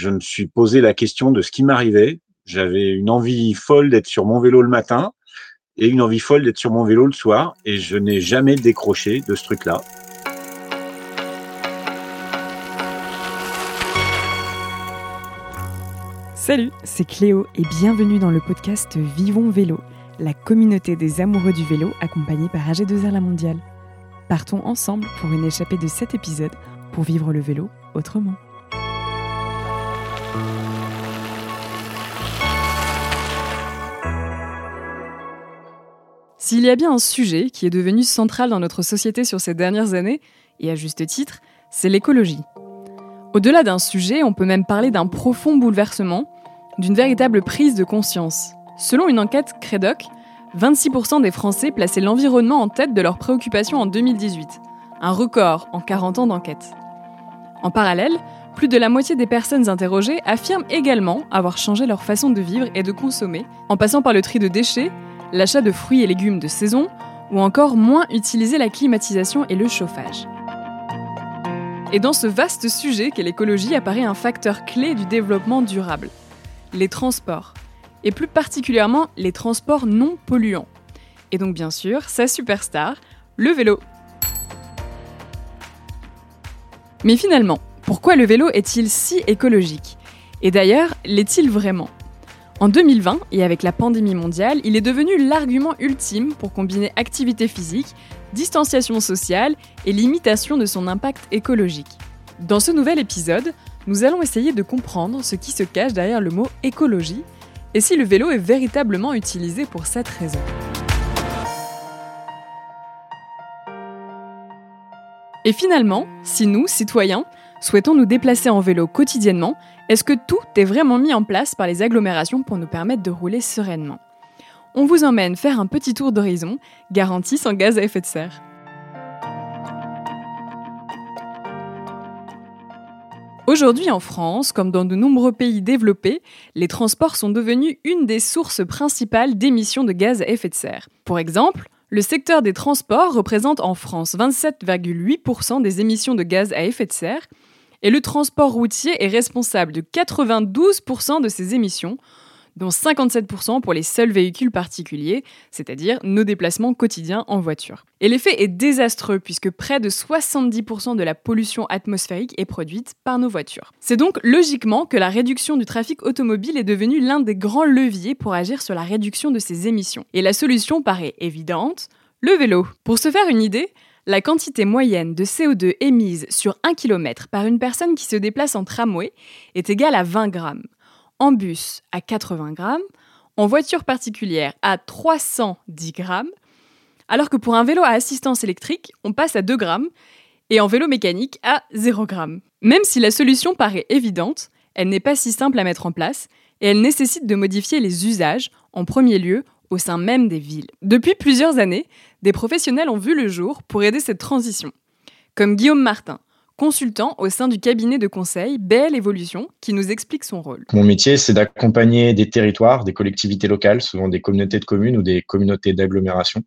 je me suis posé la question de ce qui m'arrivait. J'avais une envie folle d'être sur mon vélo le matin et une envie folle d'être sur mon vélo le soir. Et je n'ai jamais décroché de ce truc-là. Salut, c'est Cléo et bienvenue dans le podcast Vivons Vélo, la communauté des amoureux du vélo accompagnée par AG2R La Mondiale. Partons ensemble pour une échappée de 7 épisodes pour vivre le vélo autrement. S'il y a bien un sujet qui est devenu central dans notre société sur ces dernières années, et à juste titre, c'est l'écologie. Au-delà d'un sujet, on peut même parler d'un profond bouleversement, d'une véritable prise de conscience. Selon une enquête Credoc, 26% des Français plaçaient l'environnement en tête de leurs préoccupations en 2018, un record en 40 ans d'enquête. En parallèle, plus de la moitié des personnes interrogées affirment également avoir changé leur façon de vivre et de consommer, en passant par le tri de déchets, l'achat de fruits et légumes de saison, ou encore moins utiliser la climatisation et le chauffage. Et dans ce vaste sujet qu'est l'écologie apparaît un facteur clé du développement durable, les transports, et plus particulièrement les transports non polluants. Et donc bien sûr, sa superstar, le vélo. Mais finalement, pourquoi le vélo est-il si écologique? Et d'ailleurs, l'est-il vraiment? En 2020, et avec la pandémie mondiale, il est devenu l'argument ultime pour combiner activité physique, distanciation sociale et limitation de son impact écologique. Dans ce nouvel épisode, nous allons essayer de comprendre ce qui se cache derrière le mot écologie et si le vélo est véritablement utilisé pour cette raison. Et finalement, si nous, citoyens, souhaitons nous déplacer en vélo quotidiennement, est-ce que tout est vraiment mis en place par les agglomérations pour nous permettre de rouler sereinement? On vous emmène faire un petit tour d'horizon, garanti sans gaz à effet de serre. Aujourd'hui en France, comme dans de nombreux pays développés, les transports sont devenus une des sources principales d'émissions de gaz à effet de serre. Pour exemple, le secteur des transports représente en France 27,8% des émissions de gaz à effet de serre et le transport routier est responsable de 92% de ces émissions, dont 57% pour les seuls véhicules particuliers, c'est-à-dire nos déplacements quotidiens en voiture. Et l'effet est désastreux puisque près de 70% de la pollution atmosphérique est produite par nos voitures. C'est donc logiquement que la réduction du trafic automobile est devenue l'un des grands leviers pour agir sur la réduction de ces émissions. Et la solution paraît évidente, le vélo. Pour se faire une idée, la quantité moyenne de CO2 émise sur 1 km par une personne qui se déplace en tramway est égale à 20 grammes en bus à 80 grammes, en voiture particulière à 310 grammes, alors que pour un vélo à assistance électrique, on passe à 2 grammes, et en vélo mécanique à 0 grammes. Même si la solution paraît évidente, elle n'est pas si simple à mettre en place, et elle nécessite de modifier les usages, en premier lieu au sein même des villes. Depuis plusieurs années, des professionnels ont vu le jour pour aider cette transition, comme Guillaume Martin, consultant au sein du cabinet de conseil Belle Évolution, qui nous explique son rôle. Mon métier, c'est d'accompagner des territoires, des collectivités locales, souvent des communautés de communes ou des communautés d'agglomération,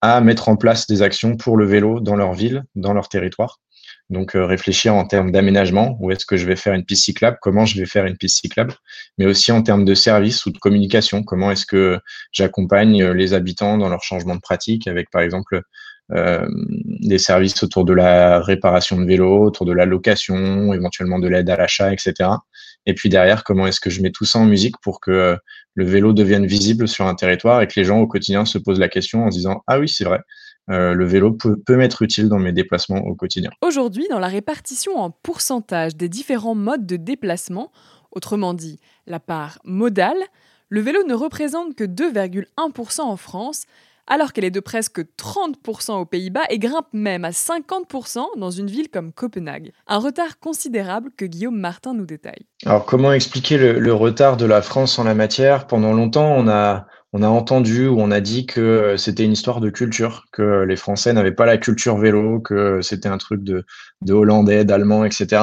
à mettre en place des actions pour le vélo dans leur ville, dans leur territoire. Donc euh, réfléchir en termes d'aménagement, où est-ce que je vais faire une piste cyclable, comment je vais faire une piste cyclable, mais aussi en termes de service ou de communication, comment est-ce que j'accompagne les habitants dans leur changement de pratique avec par exemple euh, des services autour de la réparation de vélos, autour de la location, éventuellement de l'aide à l'achat, etc. Et puis derrière, comment est-ce que je mets tout ça en musique pour que euh, le vélo devienne visible sur un territoire et que les gens au quotidien se posent la question en se disant ah oui c'est vrai, euh, le vélo peut, peut m'être utile dans mes déplacements au quotidien. Aujourd'hui, dans la répartition en pourcentage des différents modes de déplacement, autrement dit la part modale, le vélo ne représente que 2,1% en France, alors qu'elle est de presque 30% aux Pays-Bas et grimpe même à 50% dans une ville comme Copenhague. Un retard considérable que Guillaume Martin nous détaille. Alors comment expliquer le, retard de la France en la matière? Pendant longtemps, on a, on a entendu ou on a dit que c'était une histoire de culture, que les Français n'avaient pas la culture vélo, que c'était un truc de, de Hollandais, d'Allemands, etc.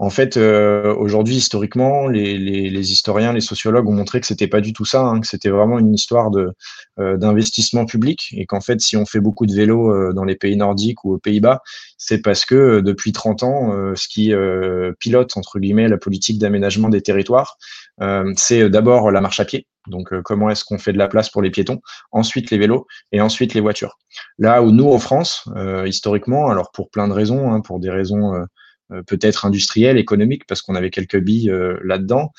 En fait, euh, aujourd'hui, historiquement, les, les, historiens, les sociologues ont montré que c'était pas du tout ça, hein, que c'était vraiment une histoire de euh, d'investissement public et qu'en fait, si on fait beaucoup de vélo euh, dans les pays nordiques ou aux Pays-Bas, c'est parce que depuis 30 ans, ce qui pilote entre guillemets la politique d'aménagement des territoires, c'est d'abord la marche à pied. Donc, comment est-ce qu'on fait de la place pour les piétons Ensuite, les vélos et ensuite les voitures. Là où nous, en France, historiquement, alors pour plein de raisons, hein, pour des raisons euh, peut-être industriel, économique, parce qu'on avait quelques billes euh, là-dedans.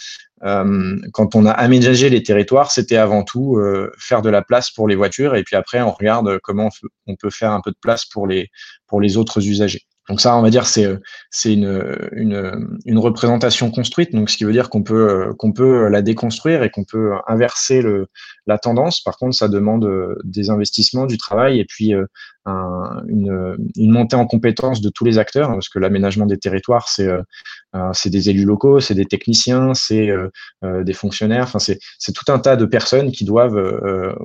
Euh, quand on a aménagé les territoires, c'était avant tout faire de la place pour les voitures, et puis après on regarde comment on peut faire un peu de place pour les pour les autres usagers. Donc ça, on va dire, c'est c'est une, une, une, représentation construite. Donc ce qui veut dire qu'on peut qu'on peut la déconstruire et qu'on peut inverser le, la tendance. Par contre, ça demande des investissements, du travail et puis un, une, une, montée en compétence de tous les acteurs, parce que l'aménagement des territoires, c'est c'est des élus locaux, c'est des techniciens, c'est des fonctionnaires. Enfin, c'est c'est tout un tas de personnes qui doivent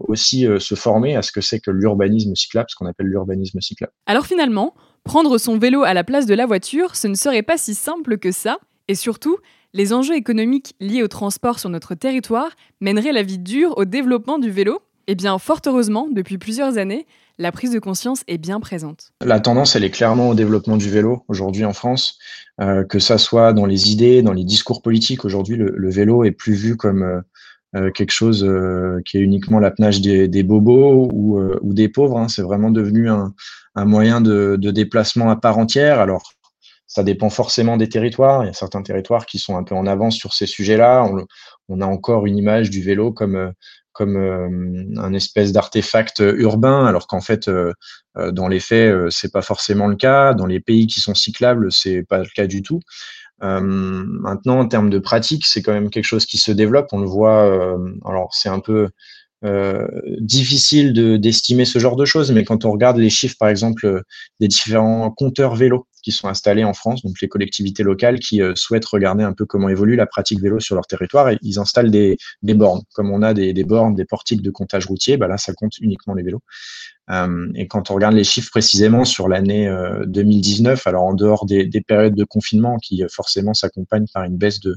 aussi se former à ce que c'est que l'urbanisme cyclable, ce qu'on appelle l'urbanisme cyclable. Alors finalement Prendre son vélo à la place de la voiture, ce ne serait pas si simple que ça, et surtout, les enjeux économiques liés au transport sur notre territoire mèneraient la vie dure au développement du vélo Eh bien, fort heureusement, depuis plusieurs années, la prise de conscience est bien présente. La tendance, elle est clairement au développement du vélo aujourd'hui en France, euh, que ça soit dans les idées, dans les discours politiques. Aujourd'hui, le, vélo est plus vu comme euh, euh, quelque chose qui est uniquement l'apanage des, des, bobos ou, ou des pauvres. Hein. C'est vraiment devenu un, un moyen de, déplacement à part entière. Alors, ça dépend forcément des territoires. Il y a certains territoires qui sont un peu en avance sur ces sujets-là. On, a encore une image du vélo comme, comme un espèce d'artefact urbain, alors qu'en fait, dans les faits, c'est pas forcément le cas. Dans les pays qui sont cyclables, c'est pas le cas du tout. Euh, maintenant, en termes de pratique, c'est quand même quelque chose qui se développe. On le voit. Euh, alors, c'est un peu euh, difficile d'estimer ce genre de choses, mais quand on regarde les chiffres, par exemple, des différents compteurs vélo qui sont installés en France, donc les collectivités locales qui souhaitent regarder un peu comment évolue la pratique vélo sur leur territoire, et ils installent des, des bornes. Comme on a des, des, bornes, des portiques de comptage routier, bah là, ça compte uniquement les vélos. Euh, et quand on regarde les chiffres précisément sur l'année 2019, euh, alors en dehors des, des, périodes de confinement qui euh, forcément s'accompagnent par une baisse de,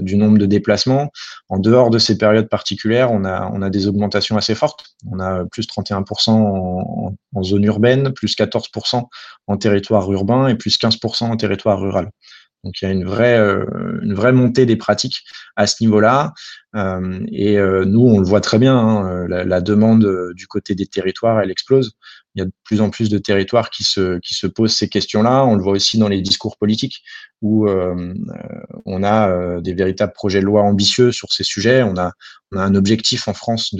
du nombre de déplacements. En dehors de ces périodes particulières, on a, on a des augmentations assez fortes. On a plus 31% en, en, zone urbaine, plus 14% en territoire urbain et plus 15% en territoire rural. Donc il y a une vraie, euh, une vraie montée des pratiques à ce niveau-là. Euh, et euh, nous, on le voit très bien, hein, la, demande du côté des territoires, elle explose. Il y a de plus en plus de territoires qui se, qui se posent ces questions-là. On le voit aussi dans les discours politiques où on a des véritables projets de loi ambitieux sur ces sujets. On a, on a un objectif en France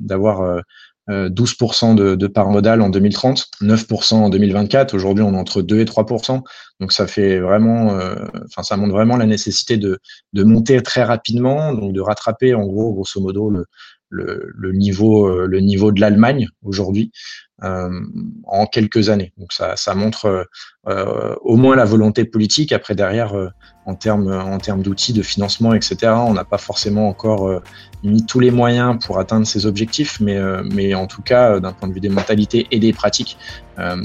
d'avoir 12% euh, de, de part modale en 2030, 9% en 2024. Aujourd'hui, on est entre 2 et 3%. Donc, ça fait vraiment, euh, enfin, ça montre vraiment la nécessité de, de monter très rapidement, donc de rattraper, en gros, grosso modo, le, le, niveau, euh, le niveau de l'Allemagne aujourd'hui en quelques années. Donc, ça, ça montre au moins la volonté politique. Après, derrière, en termes en termes d'outils de financement, etc. On n'a pas forcément encore euh, mis tous les moyens pour atteindre ces objectifs, mais euh, mais en tout cas, euh, d'un point de vue des mentalités et des pratiques,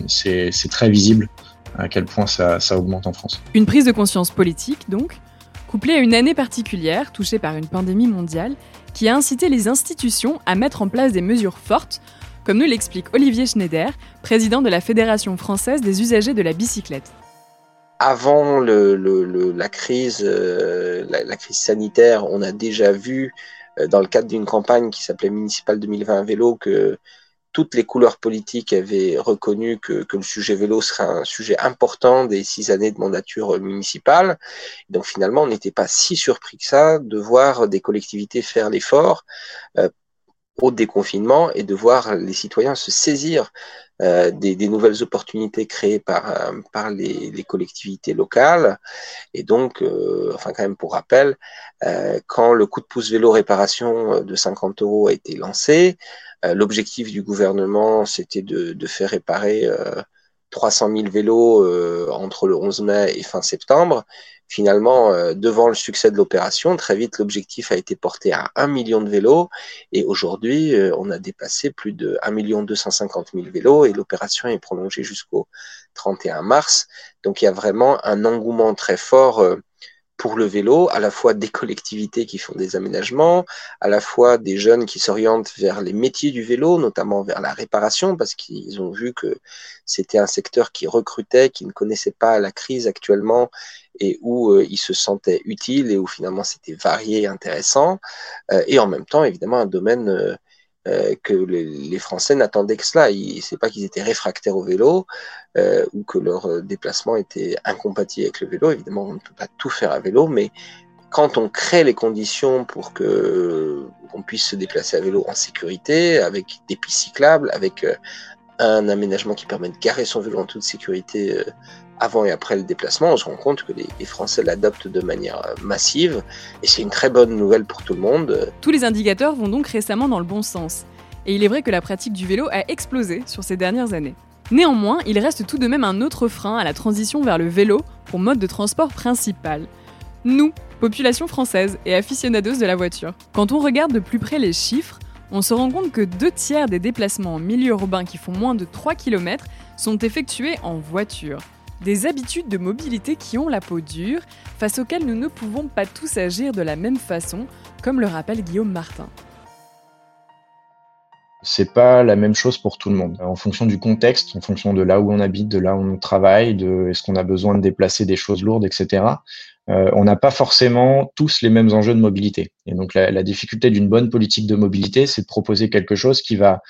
c'est très visible à quel point ça, ça augmente en France. Une prise de conscience politique, donc, couplée à une année particulière touchée par une pandémie mondiale, qui a incité les institutions à mettre en place des mesures fortes, comme nous l'explique Olivier Schneider, président de la Fédération française des usagers de la bicyclette. Avant euh, la, crise sanitaire, on a déjà vu euh, dans le cadre d'une campagne qui s'appelait Municipal 2020 vélo que toutes les couleurs politiques avaient reconnu que, le sujet vélo serait un sujet important des six années de mandature municipale. Donc finalement, on n'était pas si surpris que ça de voir des collectivités faire l'effort euh, au déconfinement et de voir les citoyens se saisir euh, des, nouvelles opportunités créées par, euh, les, collectivités locales. Et donc, enfin quand même pour rappel, quand le coup de pouce vélo réparation de 50 euros a été lancé, l'objectif du gouvernement, c'était de, de, faire réparer 300 000 vélos entre le 11 mai et fin septembre. Finalement, devant le succès de l'opération, très vite l'objectif a été porté à 1 million de vélos et aujourd'hui on a dépassé plus de 1 250 000 vélos et l'opération est prolongée jusqu'au 31 mars. Donc il y a vraiment un engouement très fort pour le vélo, à la fois des collectivités qui font des aménagements, à la fois des jeunes qui s'orientent vers les métiers du vélo, notamment vers la réparation, parce qu'ils ont vu que c'était un secteur qui recrutait, qui ne connaissait pas la crise actuellement et où euh, ils se sentaient utiles et où finalement c'était varié et intéressant. Euh, et en même temps, évidemment, un domaine euh, que les, Français n'attendaient que cela. C'est pas qu'ils étaient réfractaires au vélo euh, ou que leur euh, déplacement était incompatible avec le vélo. Évidemment, on ne peut pas tout faire à vélo, mais quand on crée les conditions pour que qu'on puisse se déplacer à vélo en sécurité, avec des pistes cyclables, avec un aménagement qui permet de garer son vélo en toute sécurité avant et après le déplacement, on se rend compte que les, Français l'adoptent de manière euh, massive et c'est une très bonne nouvelle pour tout le monde. Tous les indicateurs vont donc récemment dans le bon sens. Et il est vrai que la pratique du vélo a explosé sur ces dernières années. Néanmoins, il reste tout de même un autre frein à la transition vers le vélo pour mode de transport principal. Nous, population française et aficionados de la voiture. Quand on regarde de plus près les chiffres, on se rend compte que deux tiers des déplacements en milieu urbain qui font moins de 3 km sont effectués en voiture. Des habitudes de mobilité qui ont la peau dure, face auxquelles nous ne pouvons pas tous agir de la même façon, comme le rappelle Guillaume Martin. C'est pas la même chose pour tout le monde. En fonction du contexte, en fonction de là où on habite, de là où on travaille, de est-ce qu'on a besoin de déplacer des choses lourdes, etc. Euh, on n'a pas forcément tous les mêmes enjeux de mobilité. Et donc la, difficulté d'une bonne politique de mobilité, c'est de proposer quelque chose qui va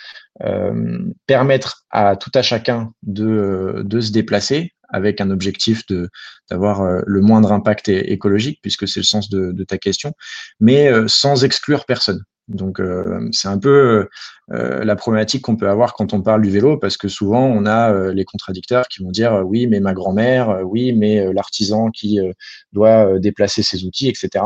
euh, permettre à tout à chacun de, de se déplacer avec un objectif de d'avoir euh, le moindre impact écologique, puisque c'est le sens de, ta question, mais euh, sans exclure personne. Donc euh, c'est un peu la problématique qu'on peut avoir quand on parle du vélo, parce que souvent on a les contradicteurs qui vont dire oui, mais ma grand-mère, oui, mais l'artisan qui doit déplacer ses outils, etc.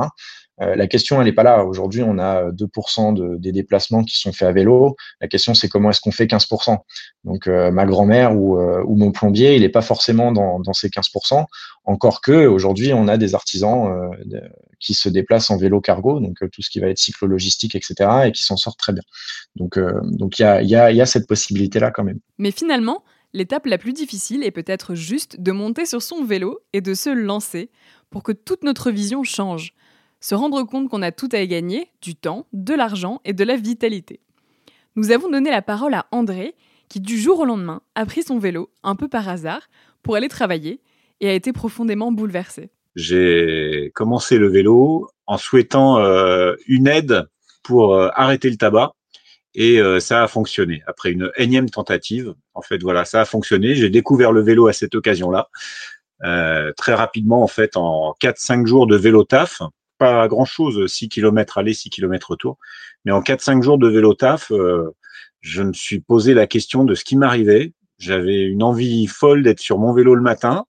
Euh, la question, elle n'est pas là. Aujourd'hui, on a 2% de, des déplacements qui sont faits à vélo. La question, c'est comment est-ce qu'on fait 15% Donc, euh, ma grand-mère ou, euh, mon plombier, il n'est pas forcément dans, ces 15%. Encore que aujourd'hui, on a des artisans qui se déplacent en vélo cargo, donc tout ce qui va être cyclo-logistique, etc., et qui s'en sortent très bien. Donc, donc il y a, y, a, y a cette possibilité-là quand même. Mais finalement, l'étape la plus difficile est peut-être juste de monter sur son vélo et de se lancer pour que toute notre vision change se rendre compte qu'on a tout à y gagner, du temps, de l'argent et de la vitalité. Nous avons donné la parole à André, qui du jour au lendemain a pris son vélo, un peu par hasard, pour aller travailler et a été profondément bouleversé. J'ai commencé le vélo en souhaitant euh, une aide pour euh, arrêter le tabac et euh, ça a fonctionné. Après une énième tentative, en fait, voilà, ça a fonctionné. J'ai découvert le vélo à cette occasion-là. très rapidement, en fait, en 4-5 jours de vélo taf, pas grand chose, 6 km aller, 6 km retour. Mais en 4-5 jours de vélo taf, euh, je me suis posé la question de ce qui m'arrivait. J'avais une envie folle d'être sur mon vélo le matin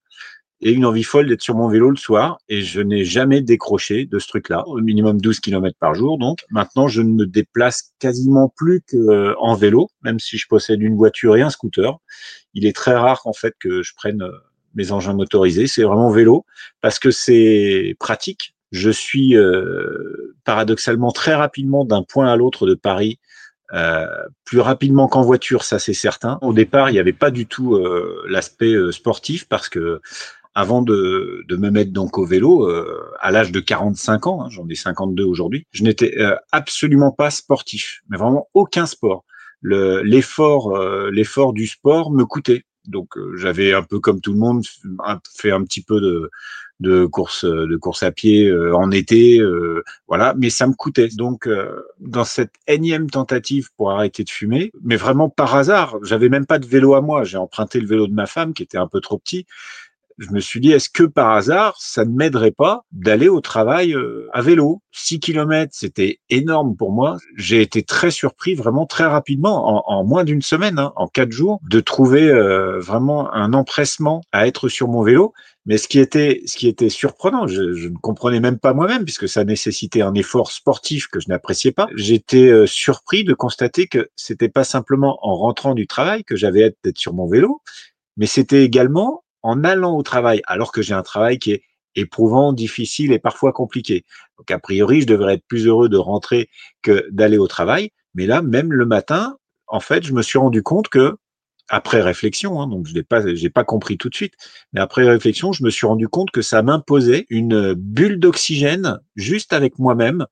et une envie folle d'être sur mon vélo le soir. Et je n'ai jamais décroché de ce truc-là, au minimum 12 km par jour. Donc maintenant, je ne me déplace quasiment plus qu'en vélo, même si je possède une voiture et un scooter. Il est très rare en fait que je prenne euh, mes engins motorisés. C'est vraiment vélo parce que c'est pratique je suis euh, paradoxalement très rapidement d'un point à l'autre de Paris, euh, plus rapidement qu'en voiture, ça c'est certain. Au départ, il n'y avait pas du tout euh, l'aspect sportif parce que avant de, de, me mettre donc au vélo, à l'âge de 45 ans, hein, j'en ai 52 aujourd'hui, je n'étais absolument pas sportif, mais vraiment aucun sport. L'effort, l'effort du sport me coûtait. Donc j'avais un peu comme tout le monde fait un petit peu de, de course de course à pied euh, en été, euh, voilà. Mais ça me coûtait. Donc euh, dans cette énième tentative pour arrêter de fumer, mais vraiment par hasard, j'avais même pas de vélo à moi. J'ai emprunté le vélo de ma femme qui était un peu trop petit je me suis dit, est-ce que par hasard, ça ne m'aiderait pas d'aller au travail à vélo? 6 km, c'était énorme pour moi. J'ai été très surpris, vraiment très rapidement, en, moins d'une semaine, hein, en quatre jours, de trouver vraiment un empressement à être sur mon vélo. Mais ce qui était, ce qui était surprenant, je, je ne comprenais même pas moi-même, puisque ça nécessitait un effort sportif que je n'appréciais pas. J'étais euh, surpris de constater que c'était pas simplement en rentrant du travail que j'avais hâte d'être sur mon vélo, mais c'était également en allant au travail, alors que j'ai un travail qui est éprouvant, difficile et parfois compliqué. Donc a priori, je devrais être plus heureux de rentrer que d'aller au travail. Mais là, même le matin, en fait, je me suis rendu compte que après réflexion, hein, donc je n'ai pas, pas compris tout de suite, mais après réflexion, je me suis rendu compte que ça m'imposait une bulle d'oxygène juste avec moi-même,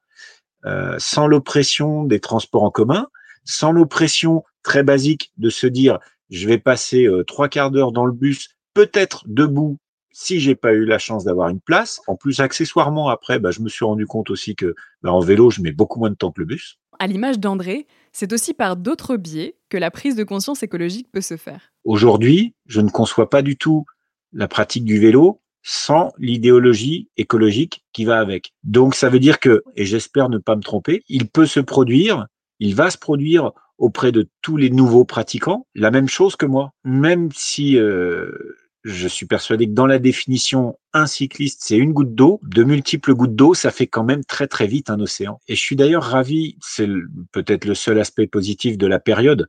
euh, sans l'oppression des transports en commun, sans l'oppression très basique de se dire je vais passer euh, trois quarts d'heure dans le bus, peut-être debout si j'ai pas eu la chance d'avoir une place. En plus, accessoirement, après, bah, je me suis rendu compte aussi que bah, en vélo, je mets beaucoup moins de temps que le bus. À l'image d'André, c'est aussi par d'autres biais que la prise de conscience écologique peut se faire. Aujourd'hui, je ne conçois pas du tout la pratique du vélo sans l'idéologie écologique qui va avec. Donc ça veut dire que, et j'espère ne pas me tromper, il peut se produire, il va se produire auprès de tous les nouveaux pratiquants la même chose que moi. Même si euh, je suis persuadé que dans la définition, un cycliste, c'est une goutte d'eau. De multiples gouttes d'eau, ça fait quand même très très vite un océan. Et je suis d'ailleurs ravi, c'est peut-être le seul aspect positif de la période,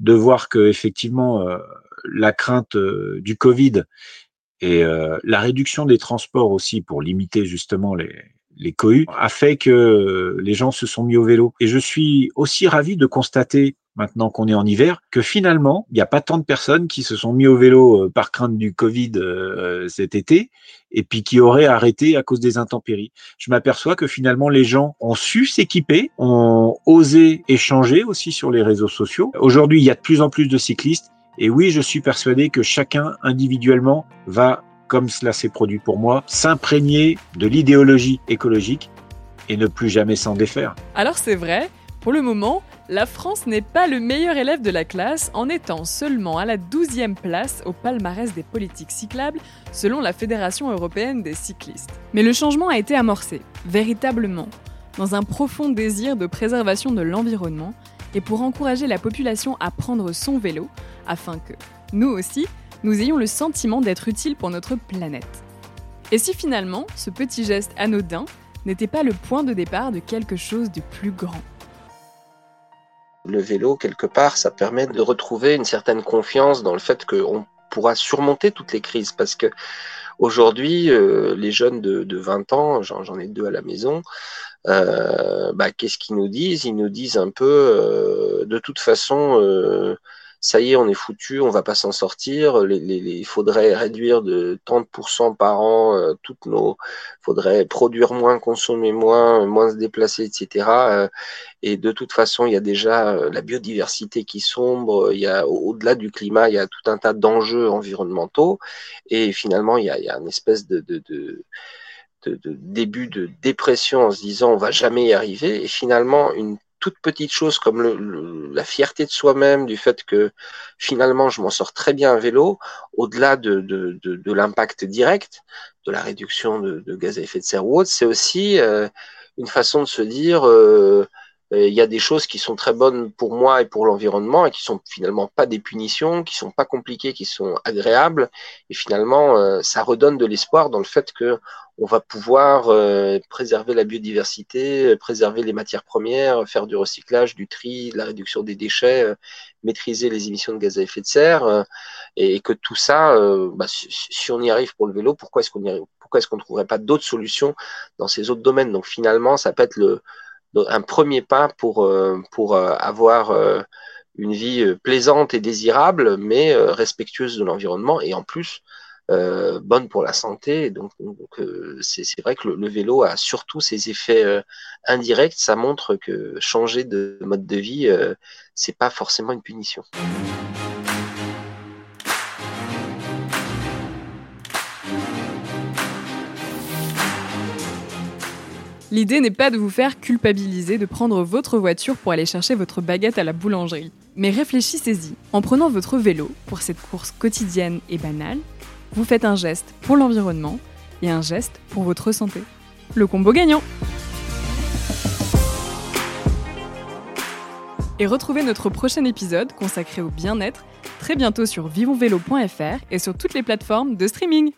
de voir que effectivement euh, la crainte euh, du Covid et euh, la réduction des transports aussi pour limiter justement les, les cohues a fait que les gens se sont mis au vélo. Et je suis aussi ravi de constater maintenant qu'on est en hiver, que finalement, il n'y a pas tant de personnes qui se sont mis au vélo euh, par crainte du Covid euh, cet été, et puis qui auraient arrêté à cause des intempéries. Je m'aperçois que finalement, les gens ont su s'équiper, ont osé échanger aussi sur les réseaux sociaux. Aujourd'hui, il y a de plus en plus de cyclistes, et oui, je suis persuadé que chacun individuellement va, comme cela s'est produit pour moi, s'imprégner de l'idéologie écologique et ne plus jamais s'en défaire. Alors c'est vrai, pour le moment, la France n'est pas le meilleur élève de la classe en étant seulement à la 12e place au palmarès des politiques cyclables selon la Fédération européenne des cyclistes. Mais le changement a été amorcé, véritablement, dans un profond désir de préservation de l'environnement et pour encourager la population à prendre son vélo afin que, nous aussi, nous ayons le sentiment d'être utiles pour notre planète. Et si finalement, ce petit geste anodin n'était pas le point de départ de quelque chose de plus grand? Le vélo, quelque part, ça permet de retrouver une certaine confiance dans le fait qu'on pourra surmonter toutes les crises. Parce que aujourd'hui, euh, les jeunes de, 20 ans, j'en ai deux à la maison, euh, bah, qu'est-ce qu'ils nous disent? Ils nous disent un peu, euh, de toute façon, ça y est, on est foutu, on va pas s'en sortir. il faudrait réduire de 30% par an euh, toutes nos, faudrait produire moins, consommer moins, moins se déplacer, etc. Euh, et de toute façon, il y a déjà euh, la biodiversité qui sombre. Il y a au-delà du climat, il y a tout un tas d'enjeux environnementaux. Et finalement, il y a, il une espèce de de, début de dépression en se disant on va jamais y arriver et finalement une toute petite chose comme le, la fierté de soi-même, du fait que finalement je m'en sors très bien à vélo, au-delà de, de, de, l'impact direct, de la réduction de, gaz à effet de serre ou autre, c'est aussi euh, une façon de se dire euh, il y a des choses qui sont très bonnes pour moi et pour l'environnement et qui sont finalement pas des punitions, qui sont pas compliquées, qui sont agréables. Et finalement, ça redonne de l'espoir dans le fait que on va pouvoir euh, préserver la biodiversité, préserver les matières premières, faire du recyclage, du tri, la réduction des déchets, euh, maîtriser les émissions de gaz à effet de serre, euh, et, que tout ça, bah, si, on y arrive pour le vélo, pourquoi est-ce qu'on pourquoi est-ce qu'on ne trouverait pas d'autres solutions dans ces autres domaines? Donc finalement, ça peut être le, un premier pas pour, pour avoir une vie plaisante et désirable, mais respectueuse de l'environnement, et en plus euh, bonne pour la santé. Donc, euh, c'est vrai que le, vélo a surtout ses effets euh, indirects. Ça montre que changer de mode de vie, c'est pas forcément une punition. L'idée n'est pas de vous faire culpabiliser de prendre votre voiture pour aller chercher votre baguette à la boulangerie. Mais réfléchissez-y. En prenant votre vélo pour cette course quotidienne et banale, vous faites un geste pour l'environnement et un geste pour votre santé. Le combo gagnant Et retrouvez notre prochain épisode consacré au bien-être très bientôt sur vivonvélo.fr et sur toutes les plateformes de streaming.